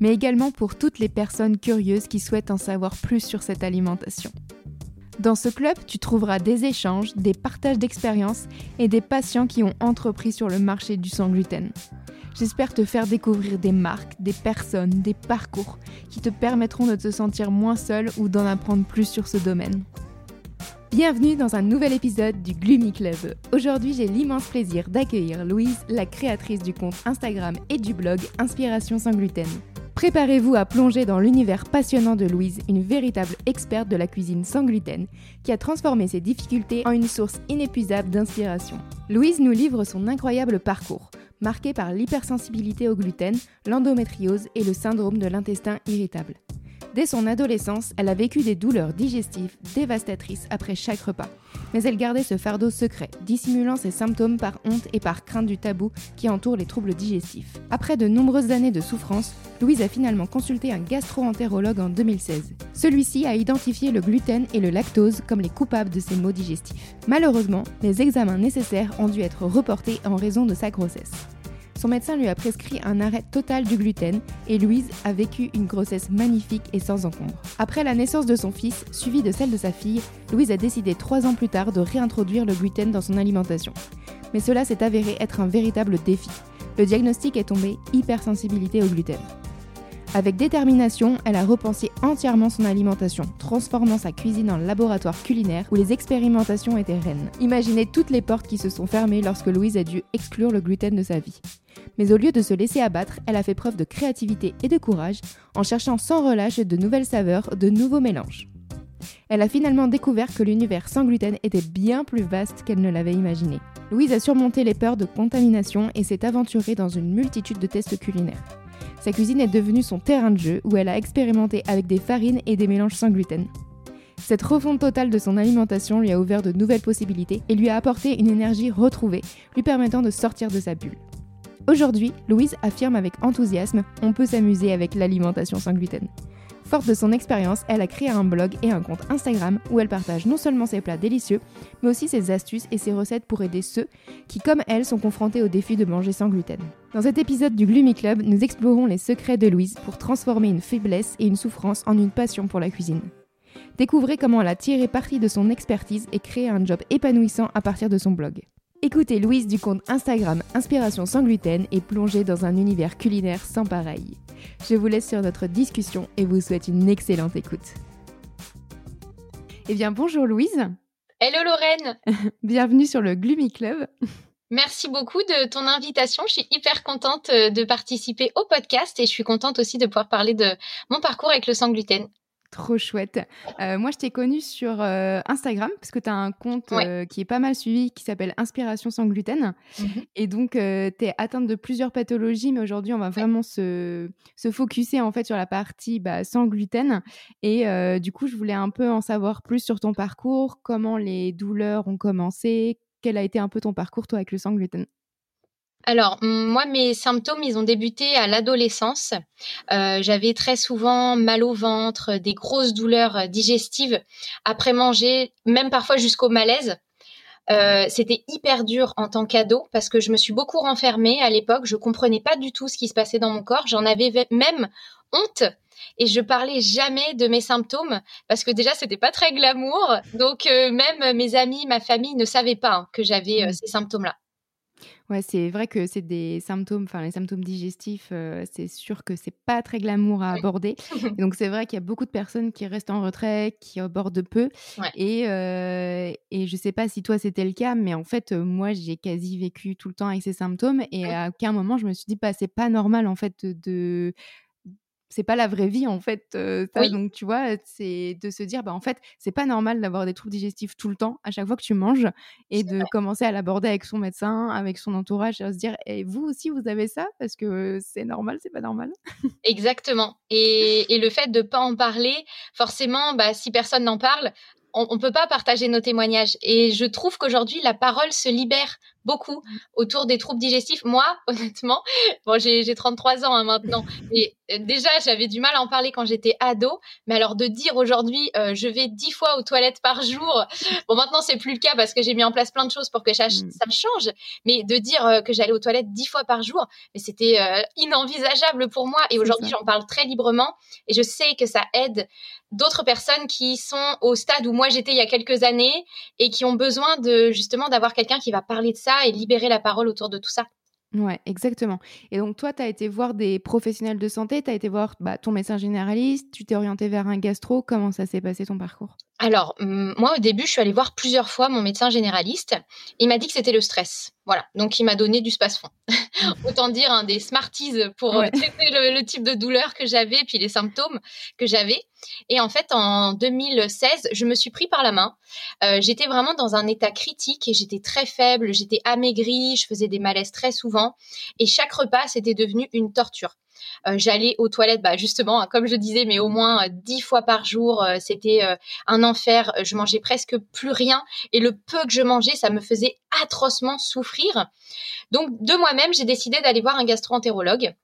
mais également pour toutes les personnes curieuses qui souhaitent en savoir plus sur cette alimentation. Dans ce club, tu trouveras des échanges, des partages d'expériences et des patients qui ont entrepris sur le marché du sans gluten. J'espère te faire découvrir des marques, des personnes, des parcours qui te permettront de te sentir moins seul ou d'en apprendre plus sur ce domaine. Bienvenue dans un nouvel épisode du Gloomy Club. Aujourd'hui, j'ai l'immense plaisir d'accueillir Louise, la créatrice du compte Instagram et du blog Inspiration sans gluten. Préparez-vous à plonger dans l'univers passionnant de Louise, une véritable experte de la cuisine sans gluten, qui a transformé ses difficultés en une source inépuisable d'inspiration. Louise nous livre son incroyable parcours, marqué par l'hypersensibilité au gluten, l'endométriose et le syndrome de l'intestin irritable. Dès son adolescence, elle a vécu des douleurs digestives dévastatrices après chaque repas. Mais elle gardait ce fardeau secret, dissimulant ses symptômes par honte et par crainte du tabou qui entoure les troubles digestifs. Après de nombreuses années de souffrance, Louise a finalement consulté un gastro-entérologue en 2016. Celui-ci a identifié le gluten et le lactose comme les coupables de ses maux digestifs. Malheureusement, les examens nécessaires ont dû être reportés en raison de sa grossesse. Son médecin lui a prescrit un arrêt total du gluten et Louise a vécu une grossesse magnifique et sans encombre. Après la naissance de son fils, suivie de celle de sa fille, Louise a décidé trois ans plus tard de réintroduire le gluten dans son alimentation. Mais cela s'est avéré être un véritable défi. Le diagnostic est tombé hypersensibilité au gluten. Avec détermination, elle a repensé entièrement son alimentation, transformant sa cuisine en laboratoire culinaire où les expérimentations étaient reines. Imaginez toutes les portes qui se sont fermées lorsque Louise a dû exclure le gluten de sa vie. Mais au lieu de se laisser abattre, elle a fait preuve de créativité et de courage en cherchant sans relâche de nouvelles saveurs, de nouveaux mélanges. Elle a finalement découvert que l'univers sans gluten était bien plus vaste qu'elle ne l'avait imaginé. Louise a surmonté les peurs de contamination et s'est aventurée dans une multitude de tests culinaires. Sa cuisine est devenue son terrain de jeu où elle a expérimenté avec des farines et des mélanges sans gluten. Cette refonte totale de son alimentation lui a ouvert de nouvelles possibilités et lui a apporté une énergie retrouvée, lui permettant de sortir de sa bulle. Aujourd'hui, Louise affirme avec enthousiasme on peut s'amuser avec l'alimentation sans gluten. Forte de son expérience, elle a créé un blog et un compte Instagram où elle partage non seulement ses plats délicieux, mais aussi ses astuces et ses recettes pour aider ceux qui, comme elle, sont confrontés au défi de manger sans gluten. Dans cet épisode du Gloomy Club, nous explorons les secrets de Louise pour transformer une faiblesse et une souffrance en une passion pour la cuisine. Découvrez comment elle a tiré parti de son expertise et créé un job épanouissant à partir de son blog. Écoutez Louise du compte Instagram Inspiration sans gluten et plongez dans un univers culinaire sans pareil. Je vous laisse sur notre discussion et vous souhaite une excellente écoute. Eh bien, bonjour Louise. Hello Lorraine. Bienvenue sur le Gloomy Club. Merci beaucoup de ton invitation. Je suis hyper contente euh, de participer au podcast et je suis contente aussi de pouvoir parler de mon parcours avec le sans gluten. Trop chouette. Euh, moi, je t'ai connue sur euh, Instagram parce que tu as un compte euh, qui est pas mal suivi qui s'appelle Inspiration sans gluten. Mmh Et donc, tu es atteinte de plusieurs pathologies, mais aujourd'hui, on va vraiment se, se focuser en fait sur la partie bah, sans gluten. Et du coup, je voulais un peu en savoir plus sur ton parcours, comment les douleurs ont commencé, quel a été un peu ton parcours toi avec le sans gluten? Alors, moi, mes symptômes, ils ont débuté à l'adolescence. Euh, j'avais très souvent mal au ventre, des grosses douleurs euh, digestives après manger, même parfois jusqu'au malaise. Euh, c'était hyper dur en tant qu'ado parce que je me suis beaucoup renfermée à l'époque. Je comprenais pas du tout ce qui se passait dans mon corps. J'en avais même honte et je parlais jamais de mes symptômes parce que déjà c'était pas très glamour. Donc même mes amis, ma famille ne savaient pas hein, que j'avais mmh. ces symptômes-là. Ouais, c'est vrai que c'est des symptômes, enfin les symptômes digestifs, euh, c'est sûr que c'est pas très glamour à aborder. donc c'est vrai qu'il y a beaucoup de personnes qui restent en retrait, qui abordent peu. Et, euh, et je sais pas si toi c'était le cas, mais en fait euh, moi j'ai quasi vécu tout le temps avec ces symptômes et à aucun moment je me suis dit bah c'est pas normal en fait de c'est pas la vraie vie en fait. ça, Donc tu vois, c'est de se dire bah en fait c'est pas normal d'avoir des troubles digestifs tout le temps à chaque fois que tu manges et de commencer à l'aborder avec son médecin, avec son entourage, et à se dire et vous aussi vous avez ça? parce que c'est normal, c'est pas normal. Exactement. Et, et, le fait de pas en parler, forcément, bah, si personne n'en parle, on ne peut pas partager nos témoignages. Et je trouve qu'aujourd'hui, la parole se libère beaucoup autour des troubles digestifs. Moi, honnêtement, bon, j'ai 33 ans hein, maintenant, et euh, déjà, j'avais du mal à en parler quand j'étais ado. Mais alors de dire aujourd'hui, euh, je vais 10 fois aux toilettes par jour, bon, maintenant, c'est plus le cas parce que j'ai mis en place plein de choses pour que ça, mmh. ça change. Mais de dire euh, que j'allais aux toilettes 10 fois par jour, mais c'était inenvisageable pour moi. Et aujourd'hui, j'en parle très librement et je sais que ça aide d'autres personnes qui sont au stade où moi j'étais il y a quelques années et qui ont besoin de justement d'avoir quelqu'un qui va parler de ça et libérer la parole autour de tout ça. Ouais, exactement. Et donc toi, tu as été voir des professionnels de santé, tu as été voir bah, ton médecin généraliste, tu t'es orienté vers un gastro. Comment ça s'est passé ton parcours? Alors, moi, au début, je suis allée voir plusieurs fois mon médecin généraliste. Il m'a dit que c'était le stress. Voilà. Donc, il m'a donné du space-fond. Autant dire un des Smarties pour euh, traiter le, type de douleur que j'avais, puis les symptômes que j'avais. Et en fait, en 2016, je me suis pris par la main. Euh, j'étais vraiment dans un état critique et j'étais très faible, j'étais amaigrie, je faisais des malaises très souvent. Et chaque repas, c'était devenu une torture. Euh, j'allais aux toilettes, bah, justement, hein, comme je disais, mais au moins euh, dix fois par jour. Euh, c'était un enfer. Je mangeais presque plus rien et le peu que je mangeais, ça me faisait atrocement souffrir. Donc de moi-même, j'ai décidé d'aller voir un gastro-entérologue.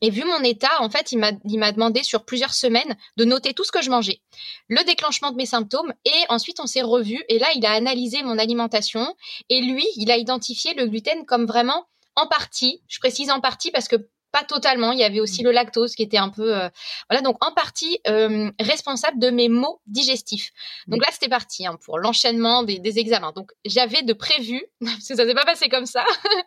Et vu mon état, en fait, il m'a demandé sur plusieurs semaines de noter tout ce que je mangeais, le déclenchement de mes symptômes, et ensuite on s'est revu. Et là, il a analysé mon alimentation, et lui, il a identifié le gluten comme vraiment en partie, je précise en partie parce que pas totalement. Il y avait aussi mmh. le lactose qui était un peu, euh, voilà, donc en partie euh, responsable de mes maux digestifs. Donc mmh. là, c'était parti hein, pour l'enchaînement des, examens. Donc j'avais de prévu, parce que ça s'est pas passé comme ça.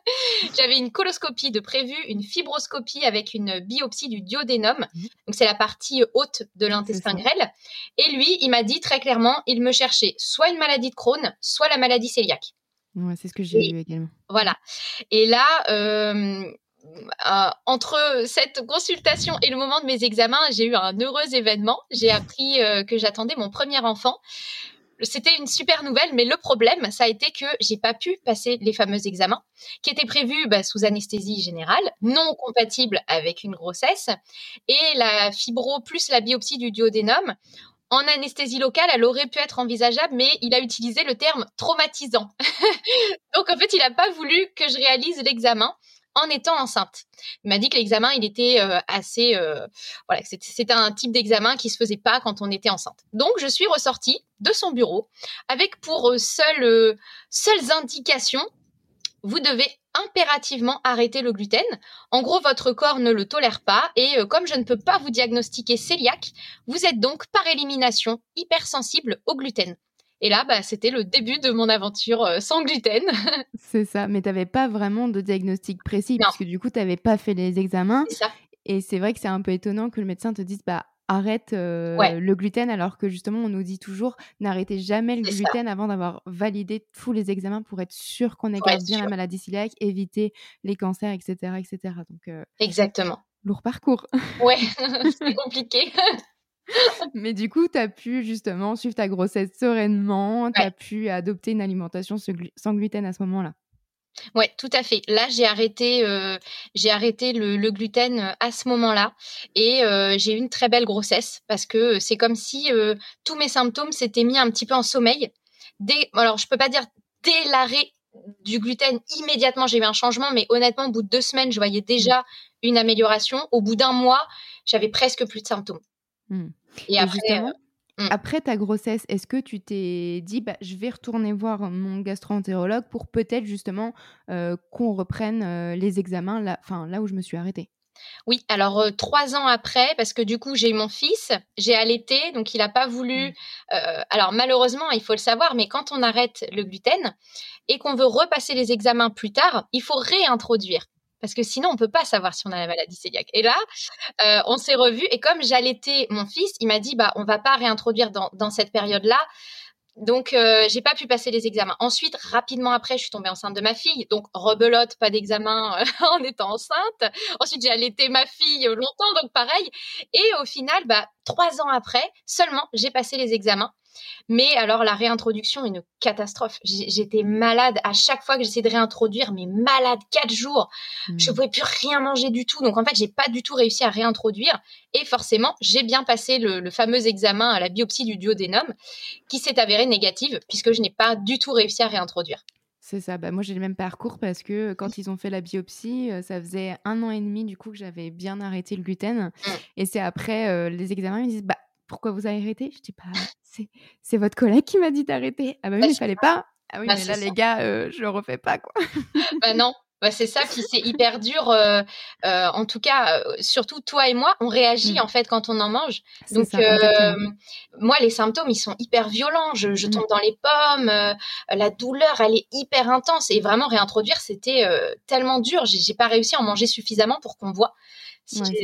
j'avais une coloscopie de prévu, une fibroscopie avec une biopsie du duodénum. Mmh. Donc c'est la partie haute de l'intestin grêle. Et lui, il m'a dit très clairement, il me cherchait soit une maladie de Crohn, soit la maladie cœliaque. Ouais, c'est ce que j'ai eu également. Voilà. Et là, euh, euh, entre cette consultation et le moment de mes examens, j'ai eu un heureux événement. J'ai appris euh, que j'attendais mon premier enfant. C'était une super nouvelle, mais le problème, ça a été que j'ai pas pu passer les fameux examens qui étaient prévus bah, sous anesthésie générale, non compatible avec une grossesse, et la fibro plus la biopsie du duodénum. En anesthésie locale, elle aurait pu être envisageable, mais il a utilisé le terme traumatisant. Donc en fait, il n'a pas voulu que je réalise l'examen en étant enceinte. Il m'a dit que l'examen, il était euh, assez, euh, voilà, c'était un type d'examen qui se faisait pas quand on était enceinte. Donc, je suis ressortie de son bureau avec pour euh, seule, seules indications, vous devez impérativement arrêter le gluten. En gros, votre corps ne le tolère pas et comme je ne peux pas vous diagnostiquer cœliaque, vous êtes donc par élimination hypersensible au gluten. Et là, bah, c'était le début de mon aventure euh, sans gluten. c'est ça, mais tu n'avais pas vraiment de diagnostic précis, parce que du coup, tu n'avais pas fait les examens. C'est ça. Et c'est vrai que c'est un peu étonnant que le médecin te dise, bah, arrête euh, le gluten, alors que justement, on nous dit toujours, n'arrêtez jamais le gluten avant d'avoir validé tous les examens pour être sûr qu'on ait bien la maladie cœliaque, éviter les cancers, etc. etc. Donc, euh, Exactement. Lourd parcours. Ouais, c'est compliqué. Mais du coup, tu as pu justement suivre ta grossesse sereinement, tu as pu adopter une alimentation sans gluten à ce moment-là. Oui, tout à fait. Là, j'ai arrêté, euh, j'ai arrêté le, gluten euh, à ce moment-là et euh, j'ai eu une très belle grossesse parce que c'est comme si tous mes symptômes s'étaient mis un petit peu en sommeil. Dès, alors, je peux pas dire dès l'arrêt du gluten immédiatement j'ai eu un changement, mais honnêtement, au bout de deux semaines, je voyais déjà une amélioration. Au bout d'un mois, j'avais presque plus de symptômes. Mmh. Et, après, mmh. après ta grossesse, est-ce que tu t'es dit, bah, je vais retourner voir mon gastro-entérologue pour peut-être justement qu'on reprenne les examens là, là où je me suis arrêtée? Oui, alors trois ans après, parce que du coup j'ai eu mon fils, j'ai allaité, donc il n'a pas voulu. Mmh. alors malheureusement, il faut le savoir, mais quand on arrête le gluten et qu'on veut repasser les examens plus tard, il faut réintroduire parce que sinon on peut pas savoir si on a la maladie cœliaque. Et là, euh, on s'est revus et comme j'allaitais mon fils, il m'a dit bah on va pas réintroduire dans, cette période-là. Donc, euh, j'ai pas pu passer les examens. Ensuite, rapidement après, je suis tombée enceinte de ma fille. Donc, rebelote, pas d'examen euh, en étant enceinte. Ensuite, j'ai allaité ma fille longtemps, donc pareil. Et au final, bah, trois ans après, seulement, j'ai passé les examens. Mais alors la réintroduction, une catastrophe. J'étais malade à chaque fois que j'essayais de réintroduire, mais malade quatre jours. Je Je pouvais plus rien manger du tout. Donc en fait, j'ai pas du tout réussi à réintroduire. Et forcément, j'ai bien passé le, fameux examen à la biopsie du duodénum, qui s'est avéré négative puisque je n'ai pas du tout réussi à réintroduire. C'est ça. Bah, moi, j'ai le même parcours parce que quand ils ont fait la biopsie, euh, ça faisait un an et demi du coup que j'avais bien arrêté le gluten. Mmh. Et c'est après euh, les examens, ils me disent bah pourquoi vous avez arrêté? Je dis pas, bah, c'est votre collègue qui m'a dit d'arrêter. Ah bah oui, bah, il fallait pas. Ah oui, bah, mais là, les gars, euh, je le refais pas, quoi. bah non, bah, c'est ça, puis c'est hyper dur. Euh, euh, en tout cas, surtout toi et moi, on réagit mmh. en fait quand on en mange. Donc moi, les symptômes, ils sont hyper violents. Je, mmh. tombe dans les pommes, la douleur, elle est hyper intense. Et vraiment réintroduire, c'était tellement dur. J'ai pas réussi à en manger suffisamment pour qu'on voit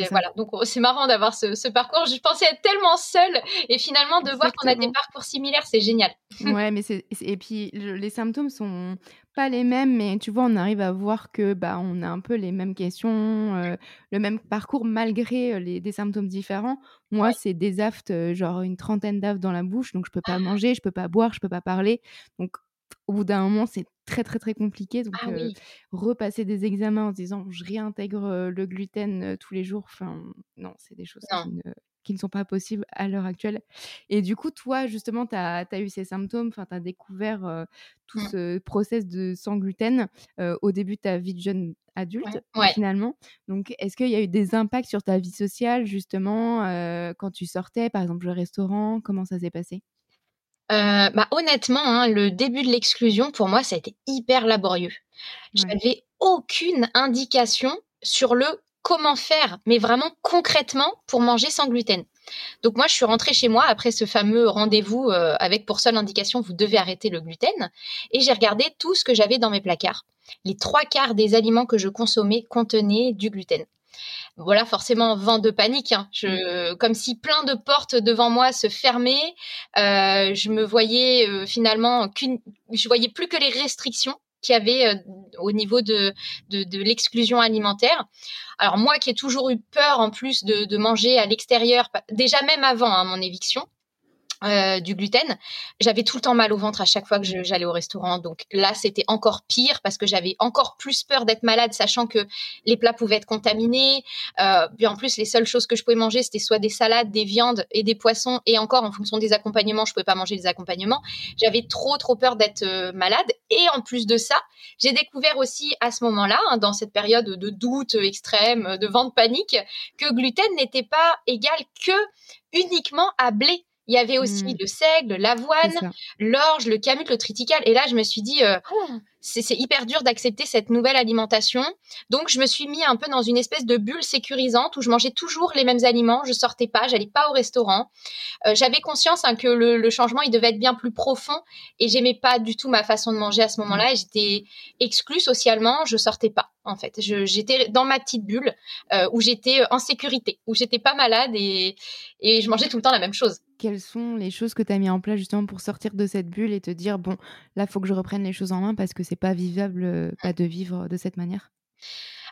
voilà, donc oh, c'est marrant d'avoir ce, parcours. Je pensais être tellement seule et finalement de voir qu'on a des parcours similaires, c'est génial. ouais, mais c'est et puis les symptômes sont pas les mêmes, mais tu vois, on arrive à voir que bah on a un peu les mêmes questions, euh, le même parcours malgré euh, les, des symptômes différents. Moi, c'est des aftes, euh, genre une trentaine d'aftes dans la bouche, donc je peux pas ah. manger, je peux pas boire, je peux pas parler. Donc au bout d'un moment, c'est très très très compliqué. Donc ah repasser des examens en se disant je réintègre le gluten tous les jours, enfin non, c'est des choses qui ne, sont pas possibles à l'heure actuelle. Et du coup, toi, justement, tu as, eu ces symptômes, tu as découvert tout mmh. ce process de sans gluten au début de ta vie de jeune adulte, finalement. Donc, est-ce qu'il y a eu des impacts sur ta vie sociale, justement, quand tu sortais, par exemple, au restaurant? Comment ça s'est passé? Euh, bah, honnêtement, hein, le début de l'exclusion, pour moi, ça a été hyper laborieux. Je n'avais aucune indication sur le comment faire, mais vraiment concrètement pour manger sans gluten. Donc moi, je suis rentrée chez moi après ce fameux rendez-vous euh, avec pour seule indication, vous devez arrêter le gluten, et j'ai regardé tout ce que j'avais dans mes placards. Les trois quarts des aliments que je consommais contenaient du gluten voilà, forcément, vent de panique. Hein. Je, comme si plein de portes devant moi se fermaient. Euh, je me voyais euh, finalement qu'une, je voyais plus que les restrictions qu'il y avait euh, au niveau de, de, l'exclusion alimentaire. Alors moi qui ai toujours eu peur en plus de, de manger à l'extérieur, déjà même avant hein, mon éviction, euh, du gluten, j'avais tout le temps mal au ventre à chaque fois que j'allais au restaurant. Donc là, c'était encore pire parce que j'avais encore plus peur d'être malade, sachant que les plats pouvaient être contaminés. Euh, puis en plus, les seules choses que je pouvais manger, c'était soit des salades, des viandes et des poissons. Et encore, en fonction des accompagnements, je pouvais pas manger les accompagnements. J'avais trop, trop peur d'être euh, malade. Et en plus de ça, j'ai découvert aussi à ce moment-là, hein, dans cette période de doute extrême, de vent de panique, que gluten n'était pas égal que uniquement à blé. Il y avait aussi mmh. le seigle, l'avoine, l'orge, le camut, le triticale. Et là, je me suis dit, euh, ah c'est hyper dur d'accepter cette nouvelle alimentation. Donc, je me suis mis un peu dans une espèce de bulle sécurisante où je mangeais toujours les mêmes aliments. Je sortais pas, j'allais pas au restaurant. Euh, j'avais conscience hein, que le, changement, il devait être bien plus profond et j'aimais pas du tout ma façon de manger à ce moment-là. J'étais exclue socialement, je sortais pas en fait. J'étais dans ma petite bulle euh, où j'étais en sécurité, où j'étais pas malade et, je mangeais tout le temps la même chose quelles sont les choses que tu as mis en place justement pour sortir de cette bulle et te dire bon là faut que je reprenne les choses en main parce que c'est pas vivable euh, pas de vivre de cette manière?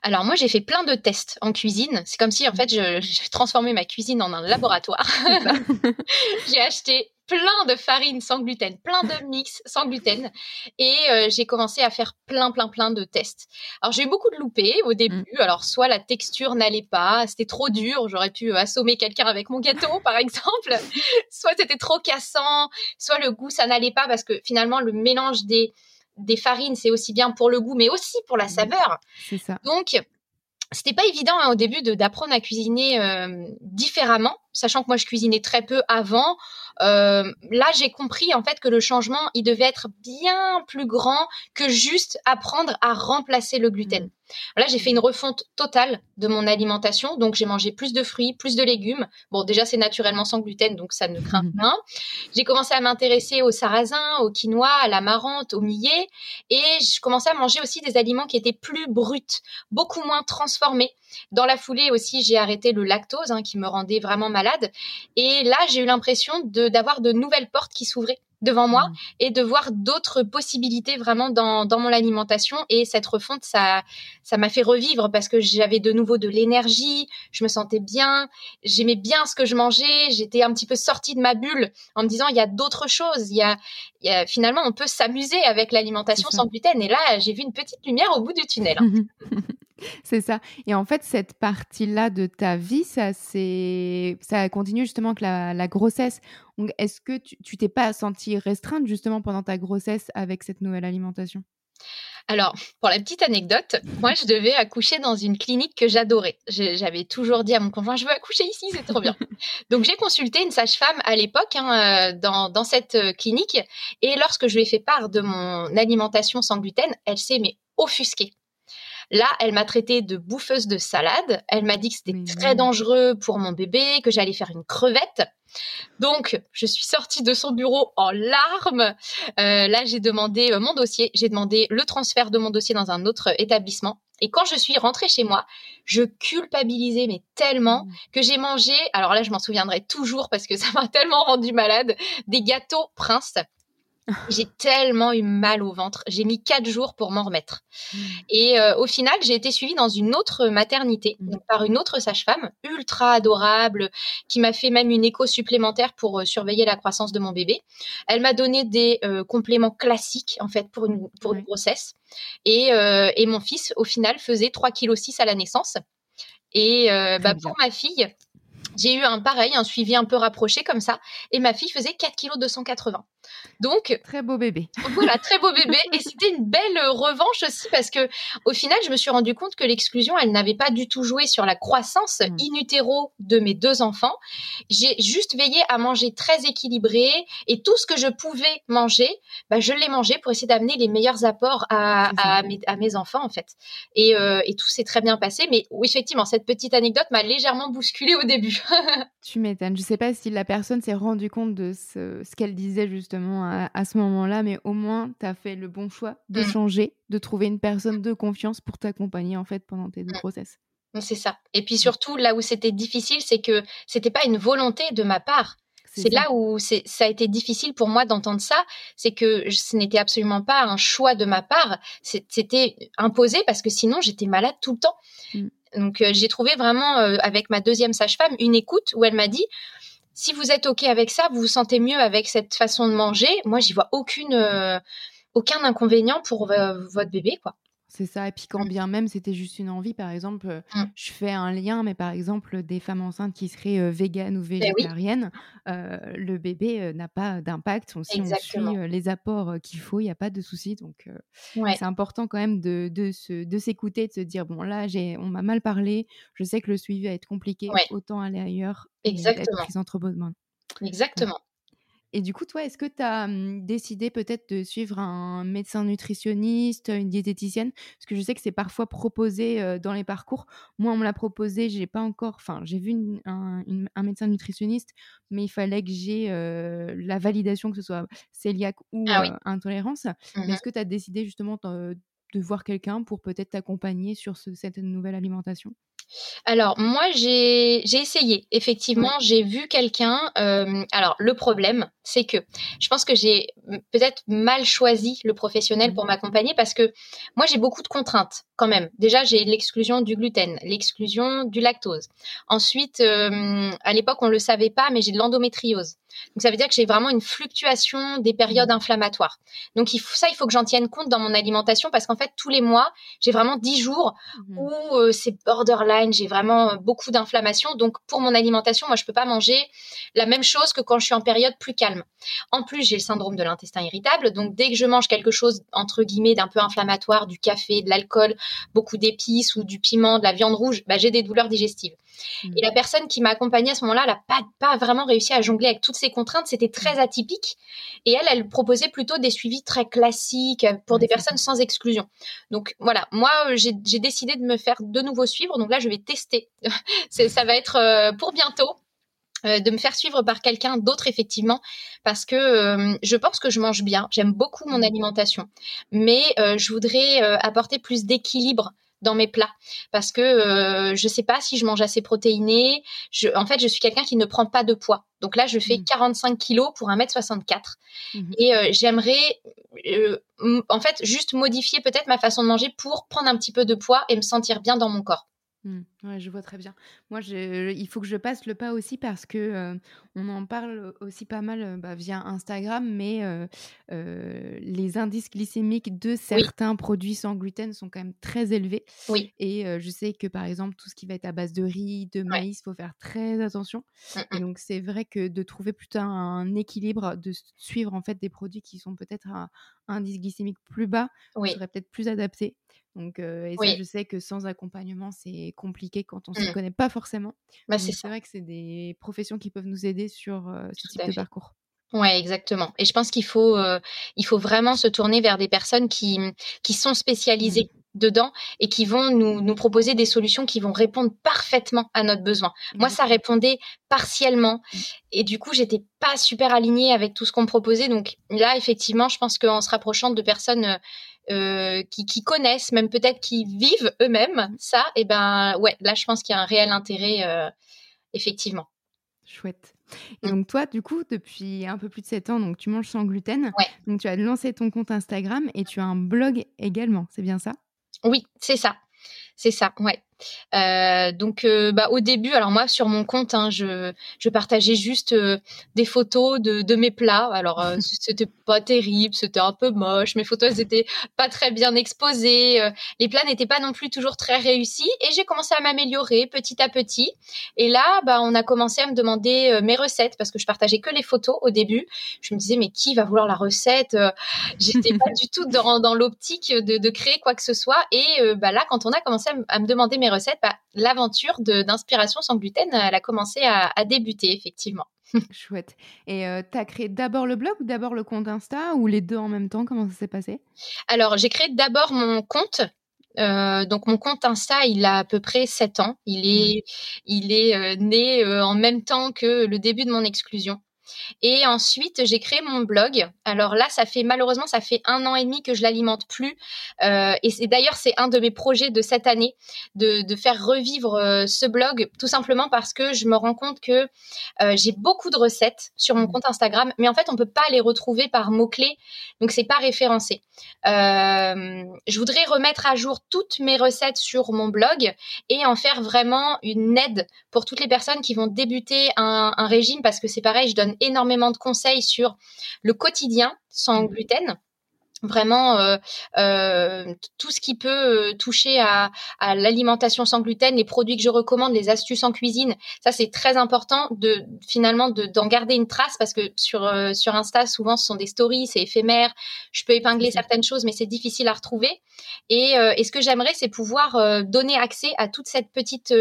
Alors moi j'ai fait plein de tests en cuisine. C'est comme si en fait je, je transformais ma cuisine en un laboratoire. j'ai acheté plein de farines sans gluten, plein de mix sans gluten. Et euh, j'ai commencé à faire plein, plein, plein de tests. Alors, j'ai eu beaucoup de loupés au début. Mm. Alors, soit la texture n'allait pas, c'était trop dur, j'aurais pu euh, assommer quelqu'un avec mon gâteau, par exemple. soit c'était trop cassant, soit le goût, ça n'allait pas parce que finalement, le mélange des, des farines, c'est aussi bien pour le goût, mais aussi pour la mm. saveur. C'est ça. Donc, c'était pas évident hein, au début d'apprendre à cuisiner euh, différemment, sachant que moi je cuisinais très peu avant. Euh, là, j'ai compris en fait que le changement, il devait être bien plus grand que juste apprendre à remplacer le gluten. Mmh. Là, j'ai fait une refonte totale de mon alimentation. Donc, j'ai mangé plus de fruits, plus de légumes. Bon, déjà, c'est naturellement sans gluten, donc ça ne craint mmh. rien. J'ai commencé à m'intéresser au sarrasin, au quinoa, à la marante, au millet. Et je commençais à manger aussi des aliments qui étaient plus bruts, beaucoup moins transformés. Dans la foulée aussi, j'ai arrêté le lactose, hein, qui me rendait vraiment malade. Et là, j'ai eu l'impression d'avoir de nouvelles portes qui s'ouvraient devant moi mmh. et de voir d'autres possibilités vraiment dans, dans mon alimentation. Et cette refonte, ça, ça m'a fait revivre parce que j'avais de nouveau de l'énergie, je me sentais bien, j'aimais bien ce que je mangeais, j'étais un petit peu sortie de ma bulle en me disant il y a d'autres choses, il y a, il y a finalement on peut s'amuser avec l'alimentation sans gluten. Et là, j'ai vu une petite lumière au bout du tunnel. Hein. C'est ça. Et en fait, cette partie-là de ta vie, ça, ça continue justement avec la, grossesse. Est-ce que tu t'es pas sentie restreinte justement pendant ta grossesse avec cette nouvelle alimentation? Alors, pour la petite anecdote, moi, je devais accoucher dans une clinique que j'adorais. J'avais toujours dit à mon conjoint, je veux accoucher ici, c'est trop bien. Donc, j'ai consulté une sage-femme à l'époque hein, euh, dans, dans, cette euh, clinique. Et lorsque je lui ai fait part de mon alimentation sans gluten, elle s'est mais offusquée. Là, elle m'a traité de bouffeuse de salade. Elle m'a dit que c'était très dangereux pour mon bébé, que j'allais faire une crevette. Donc, je suis sortie de son bureau en larmes. Euh, là, j'ai demandé euh, mon dossier, j'ai demandé le transfert de mon dossier dans un autre établissement. Et quand je suis rentrée chez moi, je culpabilisais mais tellement mmh. que j'ai mangé, alors là je m'en souviendrai toujours parce que ça m'a tellement rendu malade, des gâteaux Prince j'ai tellement eu mal au ventre. J'ai mis quatre jours pour m'en remettre. Mmh. Et euh, au final, j'ai été suivie dans une autre maternité, mmh. par une autre sage-femme, ultra adorable, qui m'a fait même une écho supplémentaire pour euh, surveiller la croissance de mon bébé. Elle m'a donné des euh, compléments classiques, en fait, pour une, pour une grossesse. Et, et mon fils, au final, faisait 3,6 kg à la naissance. Et bah, pour ma fille, j'ai eu un pareil, un suivi un peu rapproché comme ça. Et ma fille faisait 4 kg 280. Donc très beau bébé. Voilà, très beau bébé et c'était une belle euh, revanche aussi parce que au final, je me suis rendu compte que l'exclusion, elle n'avait pas du tout joué sur la croissance mm. in utero de mes deux enfants. J'ai juste veillé à manger très équilibré et tout ce que je pouvais manger, bah, je l'ai mangé pour essayer d'amener les meilleurs apports à, à, mes, à, mes, enfants en fait. Et, euh, et tout s'est très bien passé, mais oui, effectivement, cette petite anecdote m'a légèrement bousculée au début. tu m'étonnes. Je sais pas si la personne s'est rendue compte de ce, ce qu'elle disait justement à, ce moment-là, mais au moins, tu as fait le bon choix de mmh. changer, de trouver une personne de confiance pour t'accompagner en fait pendant tes deux mmh. grossesses. C'est ça. Et puis mmh. surtout, là où c'était difficile, c'est que c'était pas une volonté de ma part. C'est là où ça a été difficile pour moi d'entendre ça, c'est que ce n'était absolument pas un choix de ma part, c'était imposé parce que sinon j'étais malade tout le temps. Donc euh, j'ai trouvé vraiment euh, avec ma deuxième sage-femme une écoute où elle m'a dit si vous êtes OK avec ça, vous vous sentez mieux avec cette façon de manger, moi, j'y vois aucune, euh, aucun inconvénient pour votre bébé, quoi. C'est ça. Et puis quand mmh. bien même c'était juste une envie, par exemple, euh, mmh. je fais un lien, mais par exemple des femmes enceintes qui seraient euh, véganes ou ben végétariennes, le bébé n'a pas d'impact. Si on suit les apports qu'il faut, il n'y a pas de souci. Donc c'est important quand même de, de, s'écouter, de se dire bon là j'ai on m'a mal parlé, je sais que le suivi va être compliqué, autant aller ailleurs Exactement. et être prise entre bonnes mains. Exactement. Et du coup, toi, est-ce que tu as mmh, décidé peut-être de suivre un médecin nutritionniste, une diététicienne? Parce que je sais que c'est parfois proposé dans les parcours. Moi, on me l'a proposé, j'ai pas encore, enfin, j'ai vu un, médecin nutritionniste, mais il fallait que j'ai la validation que ce soit cœliaque ou ah intolérance. Mais mmh est-ce que tu as décidé justement de, voir quelqu'un pour peut-être t'accompagner sur cette nouvelle alimentation? Alors moi j'ai essayé. Effectivement j'ai vu quelqu'un euh, alors le problème c'est que je pense que j'ai peut-être mal choisi le professionnel pour mmh. m'accompagner parce que moi j'ai beaucoup de contraintes quand même déjà j'ai l'exclusion du gluten l'exclusion du lactose ensuite euh, à l'époque on le savait pas mais j'ai de l'endométriose donc ça veut dire que j'ai vraiment une fluctuation des périodes mmh. inflammatoires. Donc il faut, ça, il faut que j'en tienne compte dans mon alimentation parce qu'en fait tous les mois, j'ai vraiment 10 jours mmh. où euh, c'est borderline, j'ai vraiment euh, beaucoup d'inflammation. Donc pour mon alimentation, moi je peux pas manger la même chose que quand je suis en période plus calme. En plus, j'ai le syndrome de l'intestin irritable, donc dès que je mange quelque chose entre guillemets d'un peu inflammatoire, du café, de l'alcool, beaucoup d'épices ou du piment, de la viande rouge, bah, j'ai des douleurs digestives. Mmh. Et la personne qui m'a accompagnée à ce moment-là, elle n'a pas, pas vraiment réussi à jongler avec toutes ces contraintes, c'était très atypique. Et elle, elle proposait plutôt des suivis très classiques pour des personnes sans exclusion. Donc voilà, moi, j'ai décidé de me faire de nouveau suivre. Donc là, je vais tester. ça va être euh, pour bientôt euh, de me faire suivre par quelqu'un d'autre effectivement parce que euh, je pense que je mange bien j'aime beaucoup mon alimentation mais je voudrais apporter plus d'équilibre dans mes plats parce que euh, je sais pas si je mange assez protéiné. Je, en fait, je suis quelqu'un qui ne prend pas de poids. Donc là, je fais 45 mmh. kilos pour 1m64. Mmh Et euh, j'aimerais, euh, en fait, juste modifier peut-être ma façon de manger pour prendre un petit peu de poids et me sentir bien dans mon corps. Mmh. Ouais, je vois très bien. Moi, il faut que je passe le pas aussi parce que on en parle aussi pas mal bah, via Instagram, mais les indices glycémiques de certains produits sans gluten sont quand même très élevés. Oui. Et je sais que par exemple, tout ce qui va être à base de riz, de maïs, il faut faire très attention. Mmh, et mmh. donc, c'est vrai que de trouver plutôt un équilibre, de suivre en fait des produits qui sont peut-être à indice glycémique plus bas, serait peut-être plus adapté. Donc, et ça, je sais que sans accompagnement, c'est compliqué quand on ne se mmh. connaît pas forcément. Bah, c'est vrai que c'est des professions qui peuvent nous aider sur ce type de parcours. Ouais, exactement. Et je pense qu'il faut, il faut vraiment se tourner vers des personnes qui, qui sont spécialisées. Mmh. dedans et qui vont nous, nous, proposer des solutions qui vont répondre parfaitement à notre besoin. Moi, ça répondait partiellement mmh. et du coup, j'étais pas super alignée avec tout ce qu'on me proposait. Donc là, effectivement, je pense qu'en se rapprochant de personnes euh, qui, qui, connaissent, même peut-être qui vivent eux-mêmes ça, et eh ben ouais, là je pense qu'il y a un réel intérêt, euh, effectivement. Chouette. Et donc toi, du coup, depuis un peu plus de 7 ans, donc tu manges sans gluten. Ouais. Donc tu as lancé ton compte Instagram et tu as un blog également, c'est bien ça? Oui, c'est ça. C'est ça, ouais. Euh, donc, euh, bah, au début, alors moi, sur mon compte, hein, je, je partageais juste euh, des photos de, de mes plats. Alors, c'était pas terrible, c'était un peu moche. Mes photos, elles étaient pas très bien exposées. les plats n'étaient pas non plus toujours très réussis. Et j'ai commencé à m'améliorer petit à petit. Et là, bah, on a commencé à me demander mes recettes parce que je partageais que les photos au début. Je me disais, mais qui va vouloir la recette? J'étais pas du tout dans, dans l'optique de, de, créer quoi que ce soit. Et bah, là, quand on a commencé à, à me demander mes recettes, bah, l'aventure d'inspiration sans gluten, elle a commencé à, débuter, effectivement. Chouette. Et euh, tu as créé d'abord le blog ou d'abord le compte Insta ou les deux en même temps? Comment ça s'est passé? Alors, j'ai créé d'abord mon compte. Euh, donc mon compte Insta, il a à peu près 7 ans. Il est, il est euh, né en même temps que le début de mon exclusion. Et ensuite, j'ai créé mon blog. Alors là, ça fait malheureusement, ça fait un an et demi que je l'alimente plus. Euh, et c'est d'ailleurs, c'est un de mes projets de cette année de, de faire revivre euh, ce blog, tout simplement parce que je me rends compte que euh, j'ai beaucoup de recettes sur mon mmh. compte Instagram, mais en fait, on peut pas les retrouver par mots clés, donc c'est pas référencé. Je voudrais remettre à jour toutes mes recettes sur mon blog et en faire vraiment une aide pour toutes les personnes qui vont débuter un, un régime, parce que c'est pareil, je donne énormément de conseils sur le quotidien sans mmh. gluten. Vraiment euh, euh, tout ce qui peut euh, toucher à, l'alimentation sans gluten, les produits que je recommande, les astuces en cuisine, ça c'est très important de finalement d'en garder une trace parce que sur sur Insta souvent ce sont des stories, c'est éphémère, je peux épingler certaines choses mais c'est difficile à retrouver. Et, et ce que j'aimerais c'est pouvoir donner accès à toute cette petite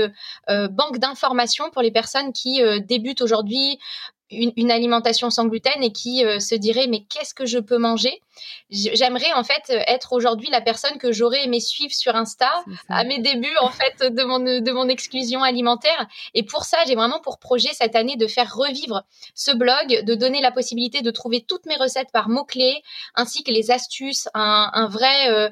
banque d'informations pour les personnes qui débutent aujourd'hui une, alimentation sans gluten et qui euh, se dirait mais qu'est-ce que je peux manger? J'aimerais en fait être aujourd'hui la personne que j'aurais aimé suivre sur Insta à mes débuts en fait de mon de mon exclusion alimentaire et pour ça j'ai vraiment pour projet cette année de faire revivre ce blog, de donner la possibilité de trouver toutes mes recettes par mots clés ainsi que les astuces, un, vrai euh,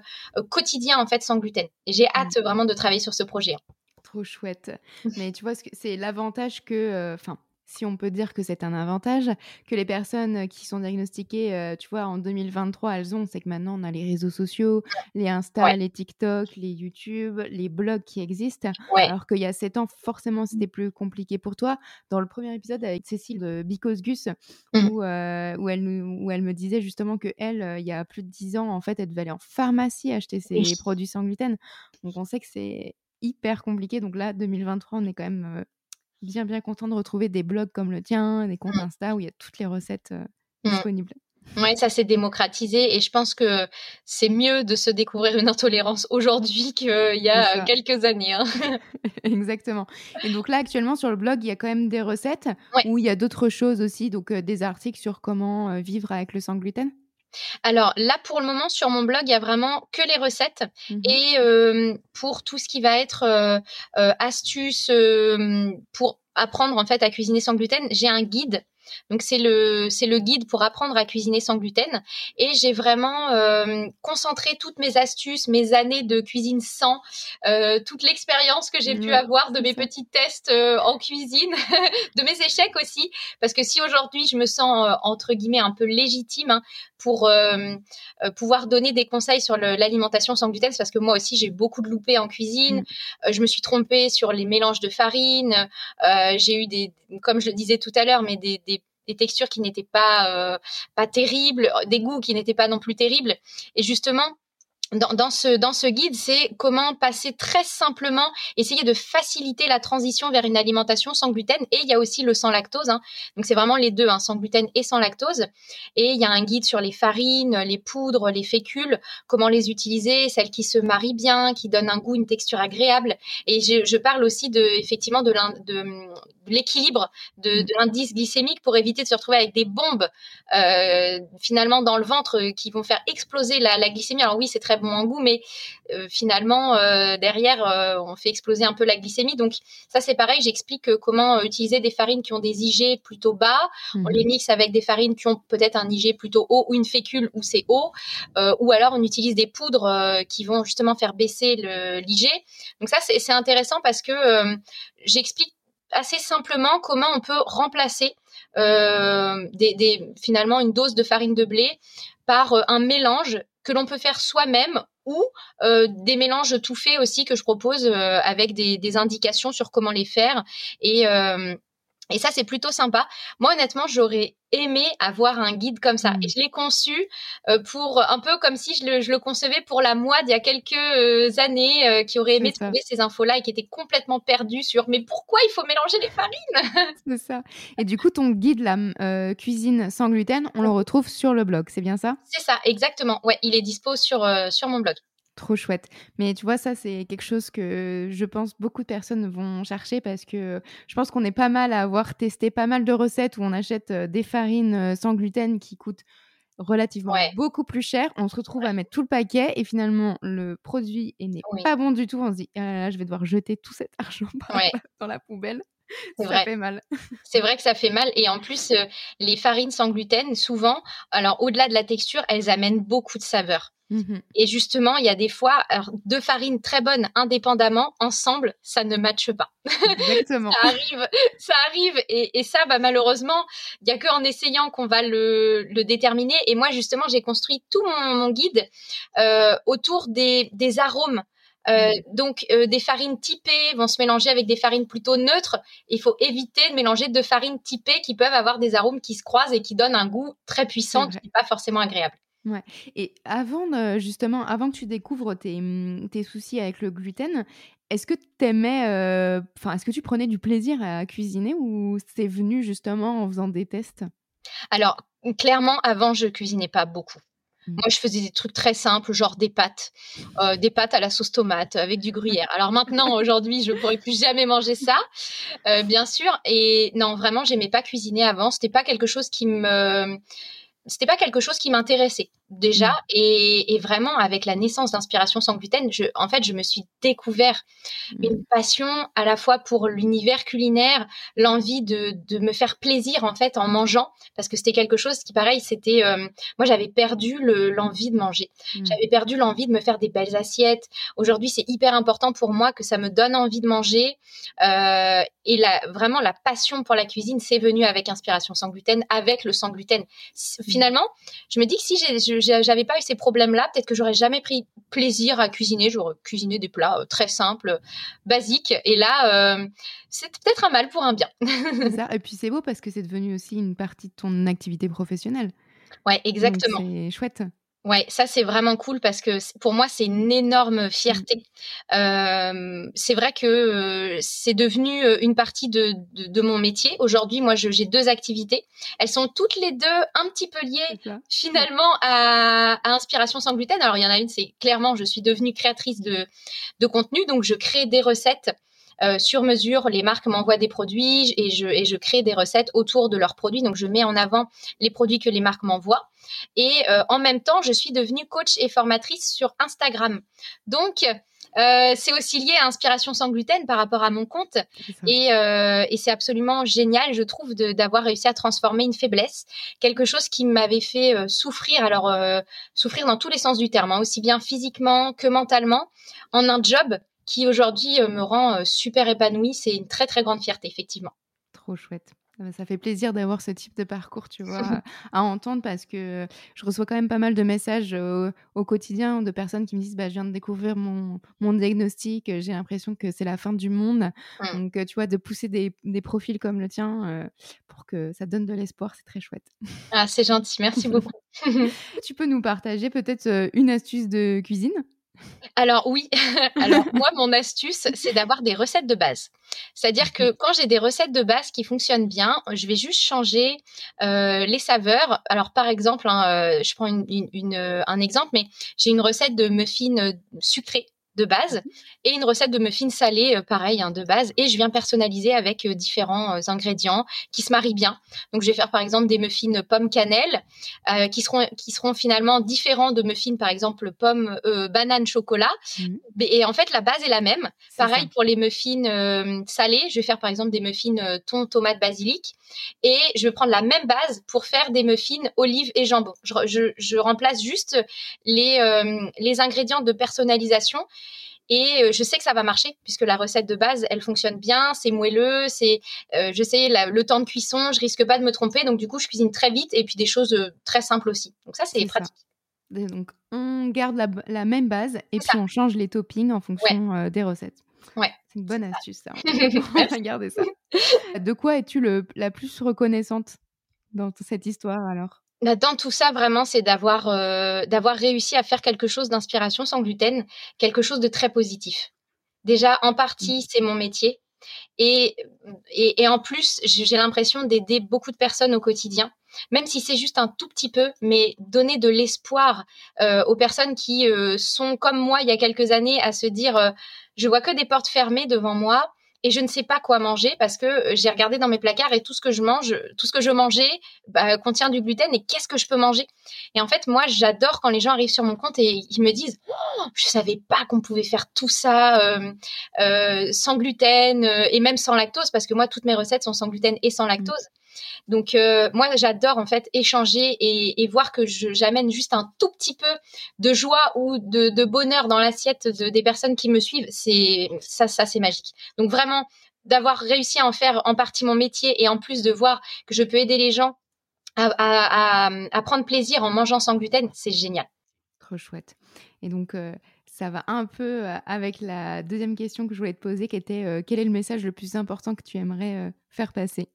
quotidien en fait sans gluten. Et j'ai hâte vraiment de travailler sur ce projet. Trop chouette. Mais tu vois, c'est l'avantage que, euh, si on peut dire que c'est un avantage, que les personnes qui sont diagnostiquées, euh, tu vois, en 2023, elles ont, c'est que maintenant on a les réseaux sociaux, les Insta, les TikTok, les YouTube, les blogs qui existent, alors qu'il y a 7 ans, forcément, c'était plus compliqué pour toi. Dans le premier épisode avec Cécile de Because Gus, mmh. où, euh, où, elle, où elle me disait justement que elle, euh, il y a plus de 10 ans, en fait, elle devait aller en pharmacie acheter ses produits sans gluten. Donc on sait que c'est hyper compliqué. Donc là, 2023, on est quand même bien bien content de retrouver des blogs comme le tien, des comptes mmh. Insta où il y a toutes les recettes euh, mmh. disponibles. Oui, ça s'est démocratisé et je pense que c'est mieux de se découvrir une intolérance aujourd'hui qu'il y a quelques années. Hein. Exactement. Et donc là, actuellement, sur le blog, il y a quand même des recettes ou il y a d'autres choses aussi, donc euh, des articles sur comment euh, vivre avec le sang gluten alors là, pour le moment, sur mon blog, il y a vraiment que les recettes. Mmh et pour tout ce qui va être astuces pour apprendre en fait à cuisiner sans gluten, j'ai un guide Donc c'est le c'est le guide pour apprendre à cuisiner sans gluten et j'ai vraiment euh, concentré toutes mes astuces, mes années de cuisine sans, euh, toute l'expérience que j'ai pu Mhm. avoir de mes ça. petits tests euh, en cuisine, de mes échecs aussi, parce que si aujourd'hui je me sens euh, entre guillemets un peu légitime hein, pour euh, euh, pouvoir donner des conseils sur l'alimentation sans gluten, parce que moi aussi j'ai beaucoup de loupés en cuisine. Mm. Euh, je me suis trompée sur les mélanges de farine. Euh, j'ai eu des, comme je le disais tout à l'heure, mais des, des, des textures qui n'étaient pas euh, pas terribles, des goûts qui n'étaient pas non plus terribles. Et justement. Dans, dans ce dans ce guide, c'est comment passer très simplement, essayer de faciliter la transition vers une alimentation sans gluten. Et il y a aussi le sans lactose. hein. Donc c'est vraiment les deux, hein, sans gluten et sans lactose. Et il y a un guide sur les farines, les poudres, les fécules, comment les utiliser, celles qui se marient bien, qui donnent un goût, une texture agréable. Et je, je parle aussi de effectivement de l'équilibre de, de l'indice glycémique pour éviter de se retrouver avec des bombes euh, finalement dans le ventre euh, qui vont faire exploser la, la glycémie. Alors oui, c'est très bon en goût, mais euh, finalement euh, derrière euh, on fait exploser un peu la glycémie. Donc ça c'est pareil, j'explique comment utiliser des farines qui ont des IG plutôt bas, on Mhm. les mixe avec des farines qui ont peut-être un IG plutôt haut ou une fécule où c'est haut, ou alors on utilise des poudres qui vont justement faire baisser l'IG. Donc ça c'est c'est intéressant parce que j'explique assez simplement comment on peut remplacer euh, des, des- finalement une dose de farine de blé par un mélange que l'on peut faire soi-même ou euh, des mélanges tout faits aussi que je propose euh, avec des, des indications sur comment les faire. Et euh, et ça, c'est plutôt sympa. Moi, honnêtement, j'aurais aimé avoir un guide comme ça. Mm. Et je l'ai conçu euh, pour un peu comme si je le, je le concevais pour la moi d'il y a quelques euh, années euh, qui aurait aimé trouver ces infos-là et qui était complètement perdu sur mais pourquoi il faut mélanger les farines C'est ça. Et du coup, ton guide, la euh, cuisine sans gluten, on le retrouve sur le blog, c'est bien ça? C'est ça, exactement. Ouais, il est dispo sur, sur mon blog. Trop chouette. Mais tu vois, ça, c'est quelque chose que je pense beaucoup de personnes vont chercher parce que je pense qu'on est pas mal à avoir testé pas mal de recettes où on achète euh, des farines euh, sans gluten qui coûtent relativement Ouais. beaucoup plus cher. On se retrouve à mettre tout le paquet et finalement, le produit est- n'est Oui. pas bon du tout. On se dit, ah là là, je vais devoir jeter tout cet argent Ouais. dans la poubelle. Ça vrai. fait mal. C'est vrai que ça fait mal. Et en plus, euh, les farines sans gluten, souvent, alors au-delà de la texture, elles amènent beaucoup de saveur. Mhm. Et justement, il y a des fois, alors, deux farines très bonnes indépendamment, ensemble, ça ne matche pas. Exactement. Ça arrive, ça arrive. Et, et ça, bah, malheureusement, il y a que en essayant qu'on va le, le déterminer. Et moi, justement, j'ai construit tout mon, mon guide euh, autour des, des arômes. Euh, donc, euh, des farines typées vont se mélanger avec des farines plutôt neutres. Il faut éviter de mélanger deux farines typées qui peuvent avoir des arômes qui se croisent et qui donnent un goût très puissant, qui n'est pas forcément agréable. Et avant, justement, avant que tu découvres tes, hum, tes soucis avec le gluten, est-ce que t'aimais, euh, enfin, est-ce que tu prenais du plaisir à cuisiner ou c'est venu justement en faisant des tests? Alors, clairement, avant, je cuisinais pas beaucoup. Mm. Moi, je faisais des trucs très simples, genre des pâtes, euh, des pâtes à la sauce tomate avec du gruyère. Alors maintenant, aujourd'hui, je pourrais plus jamais manger ça, euh, bien sûr. Et non, vraiment, j'aimais pas cuisiner avant. C'était pas quelque chose qui me, c'était pas quelque chose qui m'intéressait déjà. Mm. Et, et vraiment, avec la naissance d'Inspiration sans gluten, je, en fait, je me suis découvert Mm. une passion à la fois pour l'univers culinaire, l'envie de, de me faire plaisir en fait en mangeant, parce que c'était quelque chose qui, pareil, c'était, euh, moi j'avais perdu le- l'envie de manger, Mm. j'avais perdu l'envie de me faire des belles assiettes. Aujourd'hui, c'est hyper important pour moi que ça me donne envie de manger, euh, et la, vraiment la passion pour la cuisine, c'est venu avec Inspiration sans gluten, avec le sans gluten. Finalement, je me dis que si j'ai- j'avais pas eu ces problèmes-là, peut-être que j'aurais jamais pris plaisir à cuisiner, j'aurais cuisiné des plats euh, très simples, basiques, et là, euh, c'est peut-être un mal pour un bien. Ça. Et puis c'est beau parce que c'est devenu aussi une partie de ton activité professionnelle. Ouais, exactement. C'est chouette. Ouais, ça c'est vraiment cool parce que pour moi c'est une énorme fierté. Euh, c'est vrai que euh, c'est devenu une partie de, de, de mon métier. Aujourd'hui, moi j'ai deux activités. Elles sont toutes les deux un petit peu liées finalement à, à Inspiration sans gluten. Alors il y en a une, c'est clairement je suis devenue créatrice de, de contenu, donc je crée des recettes sur mesure. Les marques m'envoient des produits et je, et je crée des recettes autour de leurs produits. Donc, je mets en avant les produits que les marques m'envoient. Et en même temps, je suis devenue coach et formatrice sur Instagram. Donc, euh, c'est aussi lié à Inspiration sans gluten par rapport à mon compte. Et, euh, et c'est absolument génial, je trouve, d'avoir réussi à transformer une faiblesse, quelque chose qui m'avait fait euh, souffrir, alors euh, souffrir dans tous les sens du terme, hein, aussi bien physiquement que mentalement, en un job qui aujourd'hui me rend super épanouie. C'est une très très grande fierté, effectivement. Trop chouette. Ah bah, ça fait plaisir d'avoir ce type de parcours, tu vois, à entendre parce que je reçois quand même pas mal de messages au, quotidien de personnes qui me disent bah, Je viens de découvrir mon, mon diagnostic, j'ai l'impression que c'est la fin du monde. Mmh. Donc, tu vois, de pousser des, des profils comme le tien pour que ça donne de l'espoir, c'est très chouette. Ah, c'est gentil, merci beaucoup. tu peux nous partager peut-être une astuce de cuisine? Alors oui, alors moi mon astuce c'est d'avoir des recettes de base. C'est-à-dire que quand j'ai des recettes de base qui fonctionnent bien, je vais juste changer euh, les saveurs. Alors par exemple, hein, euh, je prends un exemple, mais j'ai une recette de muffins euh, sucrés de base et une recette de muffins salés euh, pareil hein, de base. Et je viens personnaliser avec euh, différents euh, ingrédients qui se marient bien. Donc je vais faire par exemple des muffins pomme cannelle qui seront qui seront finalement différents de muffins par exemple pomme banane chocolat. Mhm. et en fait la base est la même. Pareil pour les muffins salés. Je vais faire par exemple des muffins thon tomate basilic. Et je vais prendre la même base pour faire des muffins olive et jambon. Je, je, je remplace juste les les ingrédients de personnalisation et euh, je sais que ça va marcher puisque la recette de base, elle fonctionne bien, c'est moelleux, c'est, euh, je sais le temps de cuisson, je risque pas de me tromper, donc du coup je cuisine très vite et puis des choses euh, très simples aussi. Donc ça c'est pratique. Donc on garde la, même base et puis on change les toppings en fonction des recettes. Ouais. C'est une bonne astuce ça. on va garder ça. De quoi es-tu la plus reconnaissante dans cette histoire alors? Bah, dans tout ça, vraiment, c'est d'avoir euh, d'avoir réussi à faire quelque chose d'inspiration sans gluten, quelque chose de très positif. Déjà, en partie, mmh. c'est mon métier. Et, et, en plus, j'ai l'impression d'aider beaucoup de personnes au quotidien, même si c'est juste un tout petit peu, mais donner de l'espoir euh, aux personnes qui euh, sont comme moi il y a quelques années à se dire, je vois que des portes fermées devant moi, et je ne sais pas quoi manger parce que euh, j'ai regardé dans mes placards et tout ce que je mange, tout ce que je mangeais bah, contient du gluten et qu'est-ce que je peux manger? Et en fait, moi, j'adore quand les gens arrivent sur mon compte et ils me disent oh, je savais pas qu'on pouvait faire tout ça euh, euh, sans gluten et même sans lactose parce que moi, toutes mes recettes sont sans gluten et sans mmh. Donc euh, moi j'adore en fait échanger et, voir que j'amène juste un tout petit peu de joie ou de, bonheur dans l'assiette de, des personnes qui me suivent. C'est ça, ça c'est magique. Donc vraiment d'avoir réussi à en faire en partie mon métier et en plus de voir que je peux aider les gens à, prendre plaisir en mangeant sans gluten, c'est génial. Trop chouette. Et donc, euh, ça va un peu euh, avec la deuxième question que je voulais te poser, qui était quel est le message le plus important que tu aimerais faire passer?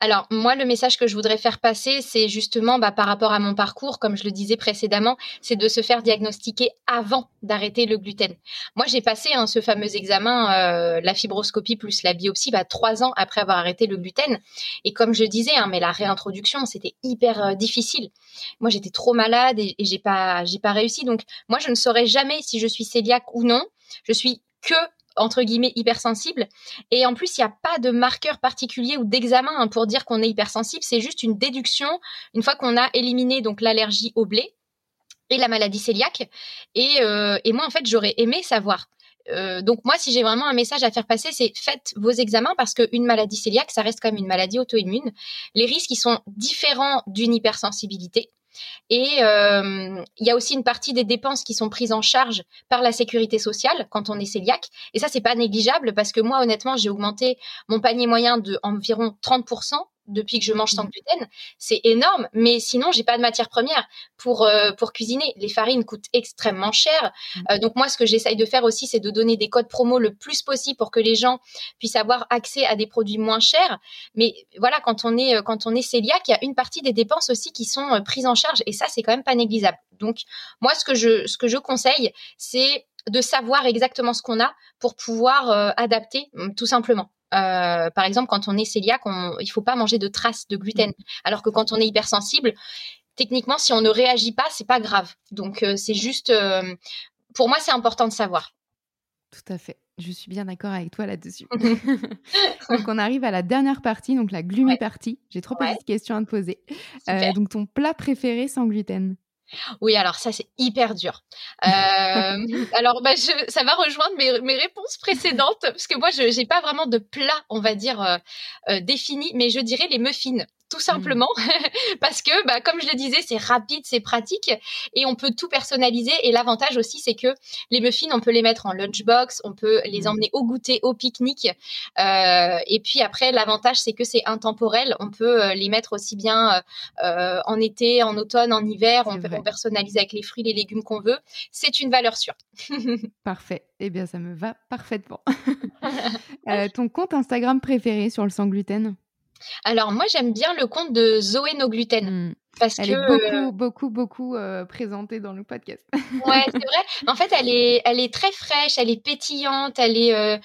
Alors moi, le message que je voudrais faire passer, c'est justement bah, par rapport à mon parcours, comme je le disais précédemment, c'est de se faire diagnostiquer avant d'arrêter le gluten. Moi, j'ai passé hein, ce fameux examen, euh, la fibroscopie plus la biopsie, bah, trois ans après avoir arrêté le gluten. Et comme je disais, hein, mais la réintroduction, c'était hyper euh, difficile. Moi, j'étais trop malade et, et j'ai pas, pas réussi. Donc, moi, je ne saurais jamais si je suis cœliaque ou non. Je suis que entre guillemets hypersensible. Et en plus, il n'y a pas de marqueur particulier ou d'examen hein, pour dire qu'on est hypersensible. C'est juste une déduction une fois qu'on a éliminé donc l'allergie au blé et la maladie cœliaque. Et, euh, et moi, en fait, j'aurais aimé savoir. Euh, donc moi, si j'ai vraiment un message à faire passer, c'est faites vos examens parce qu'une maladie cœliaque, ça reste quand même une maladie auto-immune. Les risques, ils sont différents d'une hypersensibilité. Et euh, il y a aussi une partie des dépenses qui sont prises en charge par la sécurité sociale quand on est cœliaque. Et ça, c'est pas négligeable parce que moi, honnêtement, j'ai augmenté mon panier moyen de environ 30% depuis que je mange sans mmh. gluten, c'est énorme. Mais sinon, j'ai pas de matière première pour euh, pour cuisiner. Les farines coûtent extrêmement cher. Mmh. Euh, donc moi, ce que j'essaye de faire aussi, c'est de donner des codes promo le plus possible pour que les gens puissent avoir accès à des produits moins chers. Mais voilà, quand on est euh, quand on est cœliaque, il y a une partie des dépenses aussi qui sont prises en charge et ça, c'est quand même pas négligeable. Donc moi, ce que je ce que je conseille, c'est de savoir exactement ce qu'on a pour pouvoir adapter, tout simplement. Euh, par exemple, quand on est cœliaque, on, il faut pas manger de traces de gluten. Alors que quand on est hypersensible, techniquement, si on ne réagit pas, c'est pas grave. Donc, euh, c'est juste, euh, pour moi, c'est important de savoir. Tout à fait. Je suis bien d'accord avec toi là-dessus. donc, on arrive à la dernière partie, donc la gloomy Ouais. partie. J'ai trop Ouais. petites questions à te poser. Donc, ton plat préféré sans gluten? Oui, alors ça, c'est hyper dur. Euh, alors, bah, je, ça va rejoindre mes, mes réponses précédentes, parce que moi, je n'ai pas vraiment de plat, on va dire, euh, euh, défini, mais je dirais les muffins. Tout simplement, parce que, bah, comme je le disais, c'est rapide, c'est pratique, et on peut tout personnaliser. Et l'avantage aussi, c'est que les muffins, on peut les mettre en lunchbox, on peut les Mhm. emmener au goûter, au pique-nique. Euh, et puis après, l'avantage, c'est que c'est intemporel. On peut euh, les mettre aussi bien euh, en été, en automne, en hiver. On peut vrai. on personnalise avec les fruits, les légumes qu'on veut. C'est une valeur sûre. Parfait. Eh bien, ça me va parfaitement. Euh, ton compte Instagram préféré sur le sans gluten? Alors moi, j'aime bien le compte de Zoé No Hmm. Parce Elle que est euh, beaucoup, beaucoup, beaucoup euh, présentée dans le podcast. Ouais, c'est vrai. En fait, elle est, elle est très fraîche, elle est pétillante, elle est. euh,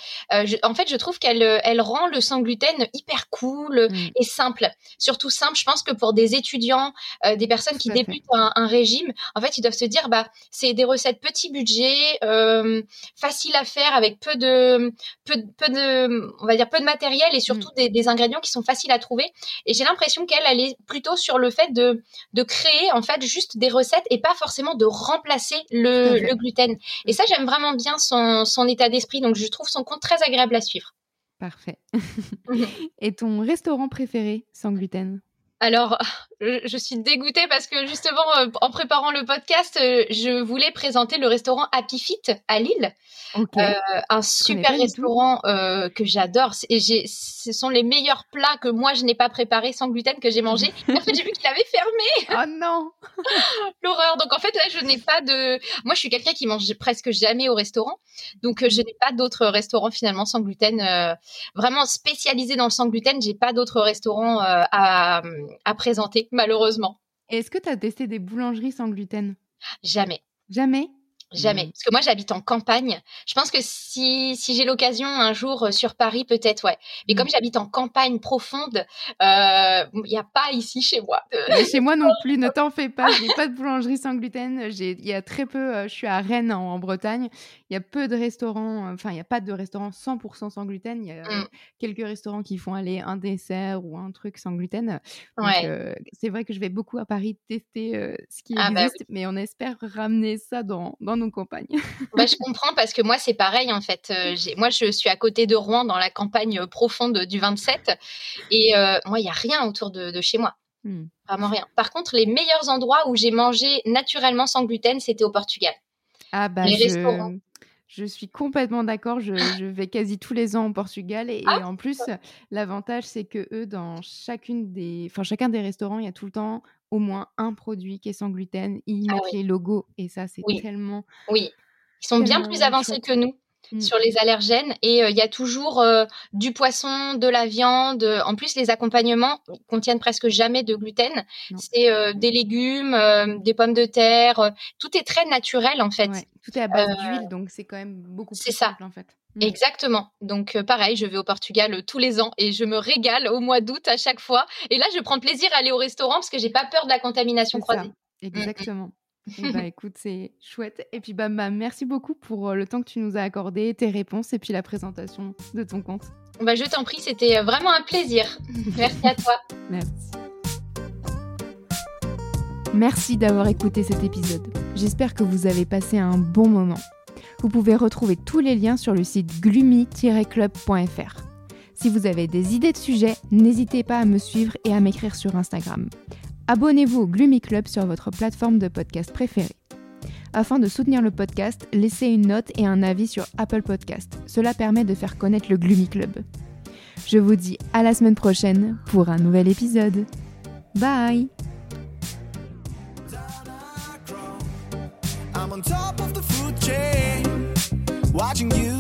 je- en fait, je trouve qu'elle, elle rend le sans gluten hyper cool Mm. et simple. Surtout simple. Je pense que pour des étudiants, des personnes qui débutent un, un régime, en fait, ils doivent se dire, bah, c'est des recettes petit budget, facile à faire avec peu de, peu, de- peu de, on va dire peu de matériel et surtout des, des ingrédients qui sont faciles à trouver. Et j'ai l'impression qu'elle, elle est plutôt sur le fait de de créer en fait juste des recettes et pas forcément de remplacer le, gluten. Et ça, j'aime vraiment bien son, son état d'esprit. Donc, je trouve son compte très agréable à suivre. Parfait. Et ton restaurant préféré sans gluten? Alors, je, je suis dégoûtée parce que justement, euh, en préparant le podcast, euh, je voulais présenter le restaurant Happy Fit à Lille. Euh, un super restaurant que j'adore. Et ce sont les meilleurs plats que moi je n'ai pas préparés sans gluten que j'ai mangé. En fait, j'ai vu qu'il avait fermé. oh non L'horreur. Donc en fait là, je n'ai pas de. Moi, je suis quelqu'un qui mange presque jamais au restaurant, donc je n'ai pas d'autres restaurants finalement sans gluten. vraiment spécialisé dans le sans gluten, j'ai pas d'autres restaurants à, à présenter malheureusement. Est-ce que tu as testé des boulangeries sans gluten? Jamais. Jamais? Jamais. Mhm. Parce que moi, j'habite en campagne. Je pense que si, si j'ai l'occasion un jour euh, sur Paris, peut-être, ouais. Mais comme j'habite en campagne profonde, il n'y a pas ici chez moi. de- Mais Chez moi non plus, ne t'en fais pas, je n'ai pas de boulangerie sans gluten. J'ai- Il y a très peu, euh, je suis à Rennes en, en Bretagne, il y a peu de restaurants, euh, enfin il n'y a pas de restaurants 100% sans gluten. Il y a euh, Mm. quelques restaurants qui font aller un dessert ou un truc sans gluten. Ouais. euh, c'est vrai que je vais beaucoup à Paris tester euh, ce qui Ah bah existe, mais on espère ramener ça dans, dans nos campagnes. Bah, je comprends parce que moi, c'est pareil en fait. Euh, moi, je suis à côté de Rouen, dans la campagne euh, profonde du 27. Et euh, moi, il n'y a rien autour de, de chez moi. Hmm. Vraiment rien. Par contre, les meilleurs endroits où j'ai mangé naturellement sans gluten, c'était au Portugal. Ah bah Les je, restaurants. je suis complètement d'accord. Je, je vais quasi tous les ans au Portugal et, Ah, et en plus l'avantage c'est que eux dans chacune des, enfin chacun des restaurants il y a tout le temps au moins un produit qui est sans gluten. Ils Ah mettent oui. les logos et ça c'est Oui. tellement Oui. Ils sont bien plus avancés que nous. Mm. sur les allergènes et euh, il y a toujours euh, du poisson, de la viande. En plus, les accompagnements contiennent presque jamais de gluten. C'est euh, des légumes, euh, des pommes de terre. euh, tout est très naturel en fait. Ouais, tout est à base Euh, d'huile donc c'est quand même beaucoup plus ça. simple en fait. Mm. Exactement. Donc euh, pareil, je vais au Portugal euh, tous les ans et je me régale au mois d'août à chaque fois. Et là, je prends plaisir à aller au restaurant parce que j'ai pas peur de la contamination C'est ça, croisée. exactement. Et bah écoute, c'est chouette. Et puis bah, bah, merci beaucoup pour euh, le temps que tu nous as accordé, tes réponses et puis la présentation de ton compte. Bah, je t'en prie, c'était vraiment un plaisir. Merci à toi. Merci. Merci d'avoir écouté cet épisode. J'espère que vous avez passé un bon moment. Vous pouvez retrouver tous les liens sur le site gloomy-club.fr. Si vous avez des idées de sujets, n'hésitez pas à me suivre et à m'écrire sur Instagram. Abonnez-vous au Gloomy Club sur votre plateforme de podcast préférée. Afin de soutenir le podcast, laissez une note et un avis sur Apple Podcast. Cela permet de faire connaître le Gloomy Club. Je vous dis à la semaine prochaine pour un nouvel épisode. Bye watching you